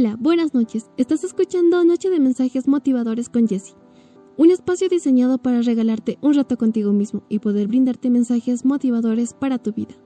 Hola, buenas noches. Estás escuchando Noche de Mensajes Motivadores con Jesse. Un espacio diseñado para regalarte un rato contigo mismo y poder brindarte mensajes motivadores para tu vida.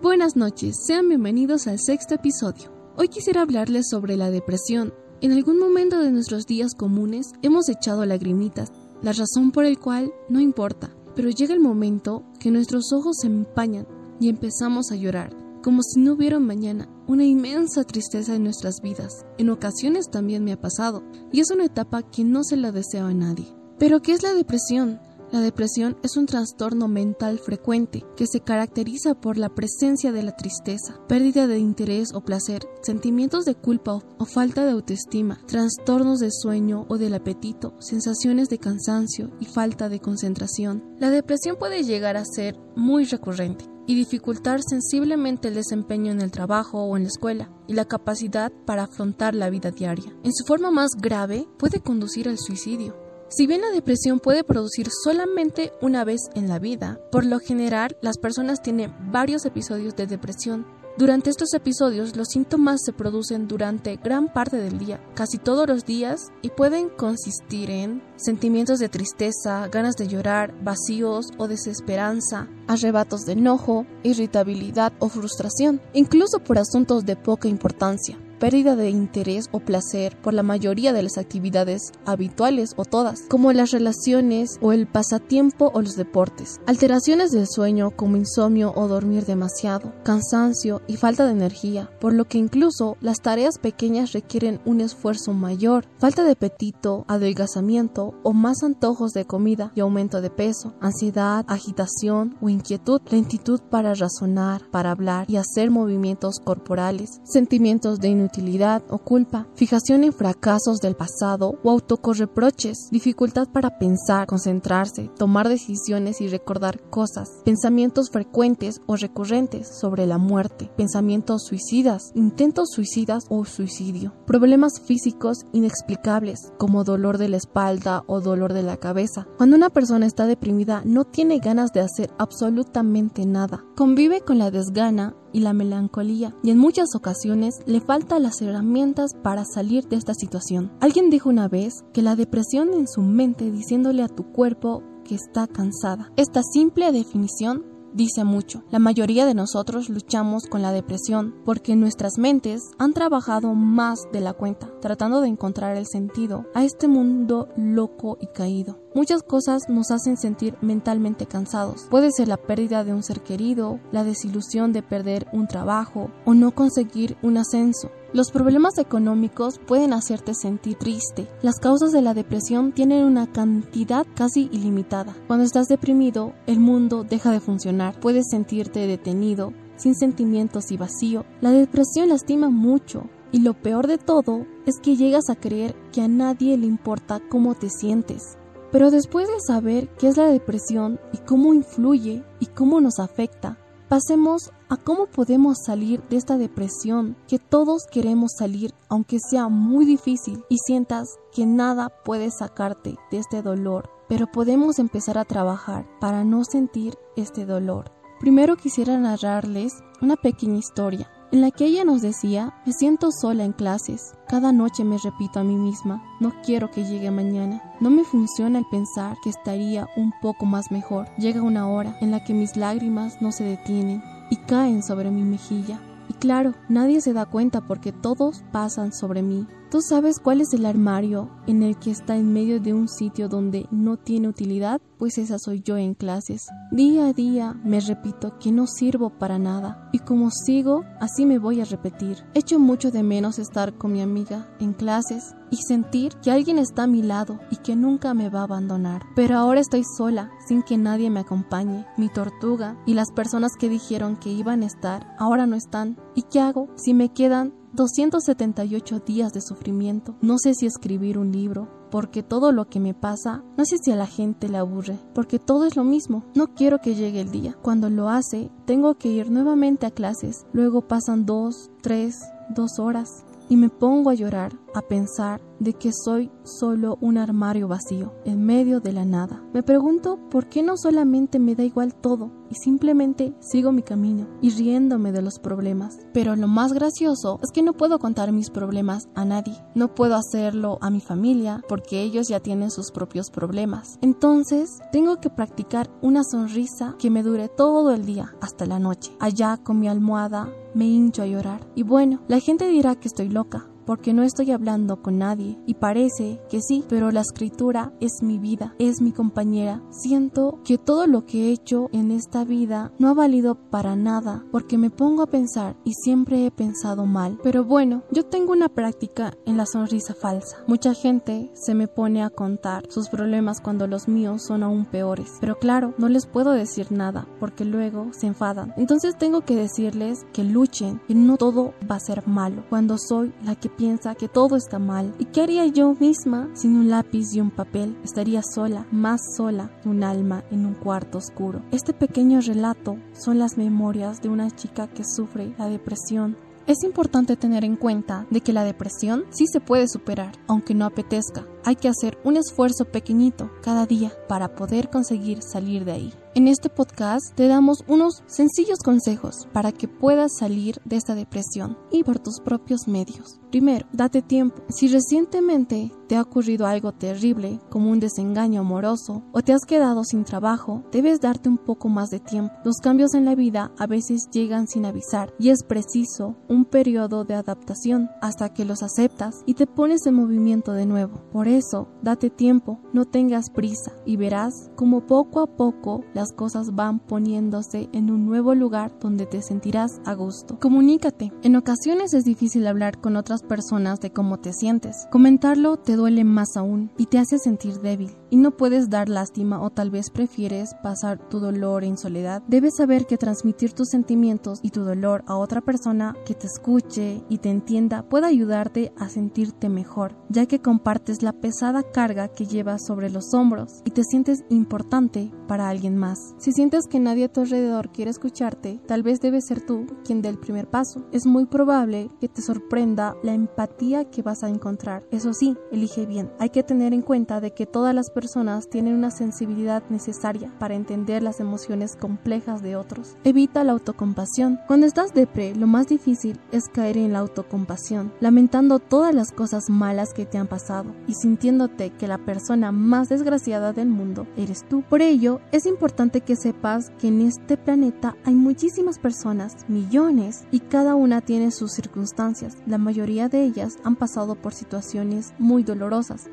Buenas noches, sean bienvenidos al sexto episodio. Hoy quisiera hablarles sobre la depresión. En algún momento de nuestros días comunes hemos echado lagrimitas, la razón por el cual no importa, pero llega el momento que nuestros ojos se empañan y empezamos a llorar como si no hubiera mañana, una inmensa tristeza en nuestras vidas. En ocasiones también me ha pasado, y es una etapa que no se la deseo a nadie. Pero ¿qué es la depresión? La depresión es un trastorno mental frecuente que se caracteriza por la presencia de la tristeza, pérdida de interés o placer, sentimientos de culpa o falta de autoestima, trastornos de sueño o del apetito, sensaciones de cansancio y falta de concentración. La depresión puede llegar a ser muy recurrente y dificultar sensiblemente el desempeño en el trabajo o en la escuela y la capacidad para afrontar la vida diaria. En su forma más grave, puede conducir al suicidio. Si bien la depresión puede producir solamente una vez en la vida, por lo general las personas tienen varios episodios de depresión durante estos episodios los síntomas se producen durante gran parte del día, casi todos los días, y pueden consistir en sentimientos de tristeza, ganas de llorar, vacíos o desesperanza, arrebatos de enojo, irritabilidad o frustración, incluso por asuntos de poca importancia pérdida de interés o placer por la mayoría de las actividades habituales o todas, como las relaciones o el pasatiempo o los deportes, alteraciones del sueño como insomnio o dormir demasiado, cansancio y falta de energía, por lo que incluso las tareas pequeñas requieren un esfuerzo mayor, falta de apetito, adelgazamiento o más antojos de comida y aumento de peso, ansiedad, agitación o inquietud, lentitud para razonar, para hablar y hacer movimientos corporales, sentimientos de inutilidad inutilidad o culpa, fijación en fracasos del pasado o autocorreproches, dificultad para pensar, concentrarse, tomar decisiones y recordar cosas, pensamientos frecuentes o recurrentes sobre la muerte, pensamientos suicidas, intentos suicidas o suicidio, problemas físicos inexplicables como dolor de la espalda o dolor de la cabeza. Cuando una persona está deprimida no tiene ganas de hacer absolutamente nada, convive con la desgana y la melancolía, y en muchas ocasiones le faltan las herramientas para salir de esta situación. Alguien dijo una vez que la depresión en su mente diciéndole a tu cuerpo que está cansada. Esta simple definición dice mucho. La mayoría de nosotros luchamos con la depresión porque nuestras mentes han trabajado más de la cuenta, tratando de encontrar el sentido a este mundo loco y caído. Muchas cosas nos hacen sentir mentalmente cansados. Puede ser la pérdida de un ser querido, la desilusión de perder un trabajo o no conseguir un ascenso. Los problemas económicos pueden hacerte sentir triste. Las causas de la depresión tienen una cantidad casi ilimitada. Cuando estás deprimido, el mundo deja de funcionar. Puedes sentirte detenido, sin sentimientos y vacío. La depresión lastima mucho. Y lo peor de todo es que llegas a creer que a nadie le importa cómo te sientes. Pero después de saber qué es la depresión y cómo influye y cómo nos afecta, pasemos a cómo podemos salir de esta depresión que todos queremos salir aunque sea muy difícil y sientas que nada puede sacarte de este dolor, pero podemos empezar a trabajar para no sentir este dolor. Primero quisiera narrarles una pequeña historia en la que ella nos decía, me siento sola en clases, cada noche me repito a mí misma, no quiero que llegue mañana, no me funciona el pensar que estaría un poco más mejor, llega una hora en la que mis lágrimas no se detienen y caen sobre mi mejilla. Y claro, nadie se da cuenta porque todos pasan sobre mí, ¿Tú sabes cuál es el armario en el que está en medio de un sitio donde no tiene utilidad? Pues esa soy yo en clases. Día a día me repito que no sirvo para nada y como sigo, así me voy a repetir. Echo mucho de menos estar con mi amiga en clases y sentir que alguien está a mi lado y que nunca me va a abandonar. Pero ahora estoy sola, sin que nadie me acompañe. Mi tortuga y las personas que dijeron que iban a estar, ahora no están. ¿Y qué hago si me quedan 278 días de sufrimiento. No sé si escribir un libro, porque todo lo que me pasa, no sé si a la gente le aburre, porque todo es lo mismo. No quiero que llegue el día. Cuando lo hace, tengo que ir nuevamente a clases. Luego pasan dos, tres, dos horas y me pongo a llorar a pensar de que soy solo un armario vacío, en medio de la nada. Me pregunto por qué no solamente me da igual todo y simplemente sigo mi camino y riéndome de los problemas. Pero lo más gracioso es que no puedo contar mis problemas a nadie. No puedo hacerlo a mi familia porque ellos ya tienen sus propios problemas. Entonces, tengo que practicar una sonrisa que me dure todo el día hasta la noche. Allá con mi almohada me hincho a llorar. Y bueno, la gente dirá que estoy loca, porque no estoy hablando con nadie. Y parece que sí, pero la escritura es mi vida, es mi compañera. Siento que todo lo que he hecho en esta vida no ha valido para nada, porque me pongo a pensar y siempre he pensado mal. Pero bueno, yo tengo una práctica en la sonrisa falsa. Mucha gente se me pone a contar sus problemas cuando los míos son aún peores. Pero claro, no les puedo decir nada, porque luego se enfadan. Entonces tengo que decirles que luchen, y no todo va a ser malo. Cuando soy la que piensa que todo está mal. ¿Y qué haría yo misma sin un lápiz y un papel? Estaría sola, más sola un alma en un cuarto oscuro. Este pequeño relato son las memorias de una chica que sufre la depresión es importante tener en cuenta de que la depresión sí se puede superar, aunque no apetezca. Hay que hacer un esfuerzo pequeñito cada día para poder conseguir salir de ahí. En este podcast te damos unos sencillos consejos para que puedas salir de esta depresión y por tus propios medios. Primero, date tiempo. Si recientemente te ha ocurrido algo terrible, como un desengaño amoroso, o te has quedado sin trabajo, debes darte un poco más de tiempo. Los cambios en la vida a veces llegan sin avisar y es preciso un periodo de adaptación hasta que los aceptas y te pones en movimiento de nuevo. Por eso, date tiempo, no tengas prisa y verás como poco a poco las cosas van poniéndose en un nuevo lugar donde te sentirás a gusto. Comunícate. En ocasiones es difícil hablar con otras personas de cómo te sientes. Comentarlo te duele más aún y te hace sentir débil y no puedes dar lástima o tal vez prefieres pasar tu dolor en soledad. Debes saber que transmitir tus sentimientos y tu dolor a otra persona que te escuche y te entienda puede ayudarte a sentirte mejor, ya que compartes la pesada carga que llevas sobre los hombros y te sientes importante para alguien más. Si sientes que nadie a tu alrededor quiere escucharte, tal vez debes ser tú quien dé el primer paso. Es muy probable que te sorprenda la empatía que vas a encontrar. Eso sí, elige bien. Hay que tener en cuenta de que todas las personas tienen una sensibilidad necesaria para entender las emociones complejas de otros. Evita la autocompasión. Cuando estás depre, lo más difícil es caer en la autocompasión, lamentando todas las cosas malas que te han pasado y sintiéndote que la persona más desgraciada del mundo eres tú. Por ello, es importante que sepas que en este planeta hay muchísimas personas, millones, y cada una tiene sus circunstancias. La mayoría de ellas han pasado por situaciones muy dolorosas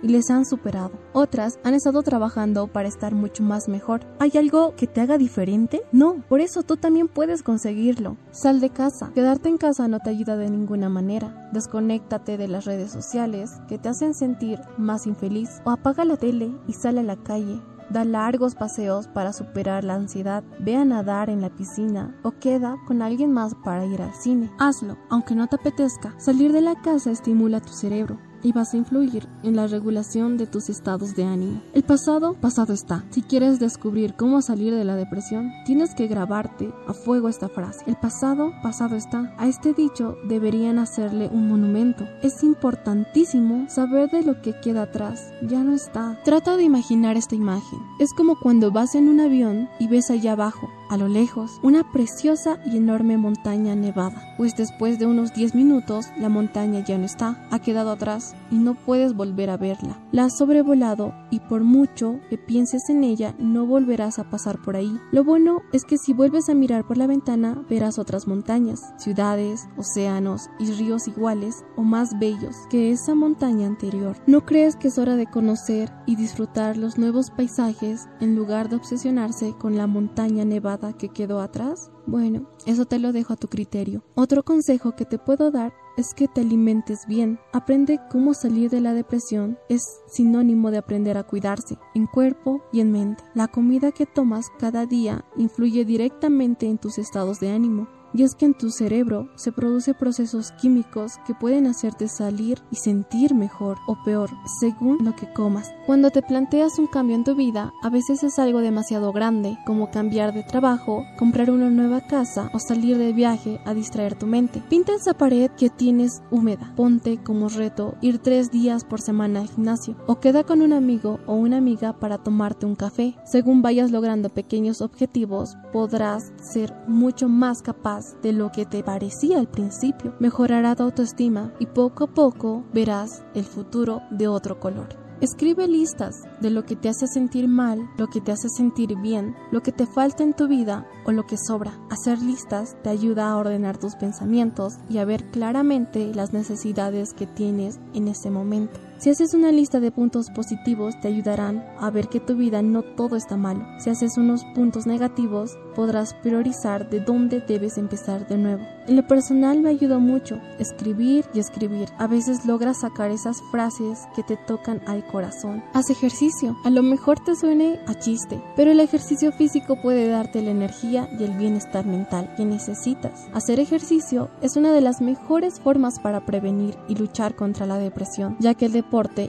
y les han superado. Otras han estado trabajando para estar mucho más mejor. ¿Hay algo que te haga diferente? No, por eso tú también puedes conseguirlo. Sal de casa. Quedarte en casa no te ayuda de ninguna manera. Desconéctate de las redes sociales que te hacen sentir más infeliz o apaga la tele y sale a la calle da largos paseos para superar la ansiedad, ve a nadar en la piscina o queda con alguien más para ir al cine. Hazlo, aunque no te apetezca. Salir de la casa estimula tu cerebro y vas a influir en la regulación de tus estados de ánimo. El pasado, pasado está. Si quieres descubrir cómo salir de la depresión, tienes que grabarte a fuego esta frase. El pasado, pasado está. A este dicho deberían hacerle un monumento. Es importantísimo saber de lo que queda atrás. Ya no está. Trata de imaginar esta imagen. Es como cuando vas en un avión y ves allá abajo a lo lejos, una preciosa y enorme montaña nevada, pues después de unos 10 minutos la montaña ya no está, ha quedado atrás y no puedes volver a verla. La has sobrevolado y por mucho que pienses en ella no volverás a pasar por ahí. Lo bueno es que si vuelves a mirar por la ventana verás otras montañas, ciudades, océanos y ríos iguales o más bellos que esa montaña anterior. ¿No crees que es hora de conocer y disfrutar los nuevos paisajes en lugar de obsesionarse con la montaña nevada que quedó atrás? Bueno, eso te lo dejo a tu criterio. Otro consejo que te puedo dar es que te alimentes bien. Aprende cómo salir de la depresión es sinónimo de aprender a cuidarse en cuerpo y en mente. La comida que tomas cada día influye directamente en tus estados de ánimo. Y es que en tu cerebro se producen procesos químicos que pueden hacerte salir y sentir mejor o peor según lo que comas. Cuando te planteas un cambio en tu vida, a veces es algo demasiado grande, como cambiar de trabajo, comprar una nueva casa o salir de viaje a distraer tu mente. Pinta esa pared que tienes húmeda. Ponte como reto ir tres días por semana al gimnasio o queda con un amigo o una amiga para tomarte un café. Según vayas logrando pequeños objetivos, podrás ser mucho más capaz de lo que te parecía al principio. Mejorará tu autoestima y poco a poco verás el futuro de otro color. Escribe listas de lo que te hace sentir mal, lo que te hace sentir bien, lo que te falta en tu vida o lo que sobra. Hacer listas te ayuda a ordenar tus pensamientos y a ver claramente las necesidades que tienes en ese momento. Si haces una lista de puntos positivos te ayudarán a ver que tu vida no todo está malo. Si haces unos puntos negativos podrás priorizar de dónde debes empezar de nuevo. En lo personal me ayuda mucho escribir y escribir. A veces logras sacar esas frases que te tocan al corazón. Haz ejercicio. A lo mejor te suene a chiste, pero el ejercicio físico puede darte la energía y el bienestar mental que necesitas. Hacer ejercicio es una de las mejores formas para prevenir y luchar contra la depresión, ya que el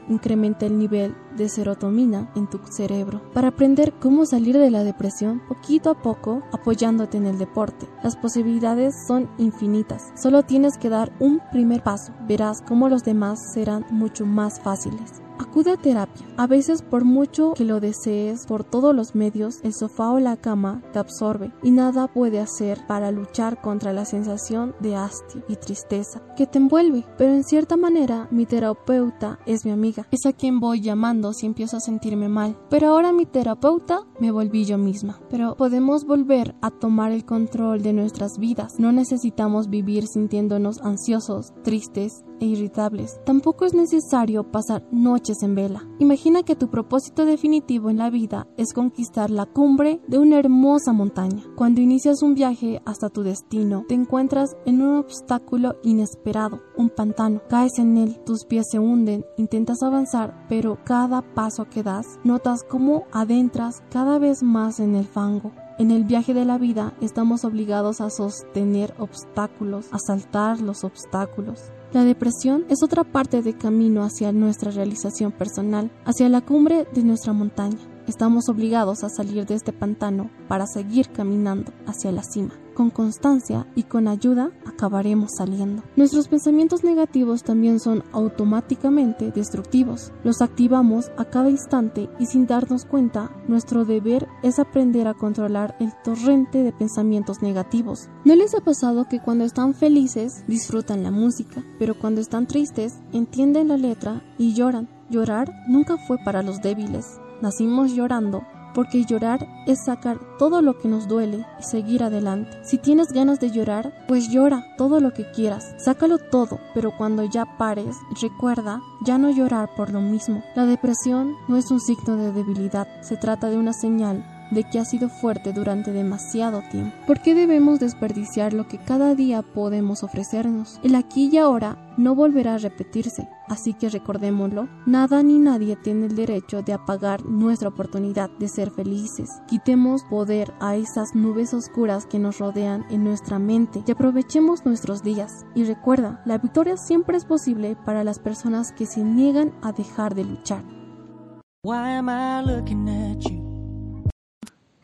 incrementa el nivel de serotonina en tu cerebro. Para aprender cómo salir de la depresión poquito a poco apoyándote en el deporte. Las posibilidades son infinitas. Solo tienes que dar un primer paso. Verás cómo los demás serán mucho más fáciles. Acude a terapia. A veces por mucho que lo desees por todos los medios, el sofá o la cama te absorbe y nada puede hacer para luchar contra la sensación de hastío y tristeza que te envuelve. Pero en cierta manera mi terapeuta es mi amiga. Es a quien voy llamando si empiezo a sentirme mal. Pero ahora mi terapeuta me volví yo misma. Pero podemos volver a tomar el control de nuestras vidas. No necesitamos vivir sintiéndonos ansiosos, tristes e irritables. Tampoco es necesario pasar noches en vela. Imagina que tu propósito definitivo en la vida es conquistar la cumbre de una hermosa montaña. Cuando inicias un viaje hasta tu destino, te encuentras en un obstáculo inesperado, un pantano. Caes en él, tus pies se hunden, intentas avanzar, pero cada paso que das, notas cómo adentras cada vez más en el fango. En el viaje de la vida estamos obligados a sostener obstáculos, a saltar los obstáculos. La depresión es otra parte del camino hacia nuestra realización personal, hacia la cumbre de nuestra montaña. Estamos obligados a salir de este pantano para seguir caminando hacia la cima. Con constancia y con ayuda acabaremos saliendo. Nuestros pensamientos negativos también son automáticamente destructivos. Los activamos a cada instante y sin darnos cuenta, nuestro deber es aprender a controlar el torrente de pensamientos negativos. ¿No les ha pasado que cuando están felices disfrutan la música, pero cuando están tristes entienden la letra y lloran? Llorar nunca fue para los débiles Nacimos llorando porque llorar es sacar todo lo que nos duele y seguir adelante. Si tienes ganas de llorar, pues llora todo lo que quieras, sácalo todo, pero cuando ya pares, recuerda ya no llorar por lo mismo. La depresión no es un signo de debilidad, se trata de una señal de que ha sido fuerte durante demasiado tiempo. ¿Por qué debemos desperdiciar lo que cada día podemos ofrecernos? El aquí y ahora no volverá a repetirse, así que recordémoslo, nada ni nadie tiene el derecho de apagar nuestra oportunidad de ser felices. Quitemos poder a esas nubes oscuras que nos rodean en nuestra mente y aprovechemos nuestros días. Y recuerda, la victoria siempre es posible para las personas que se niegan a dejar de luchar.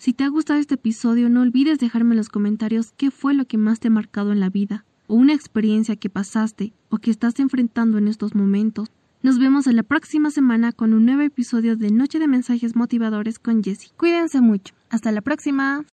Si te ha gustado este episodio, no olvides dejarme en los comentarios qué fue lo que más te ha marcado en la vida, o una experiencia que pasaste o que estás enfrentando en estos momentos. Nos vemos en la próxima semana con un nuevo episodio de Noche de Mensajes Motivadores con Jessie. Cuídense mucho. Hasta la próxima.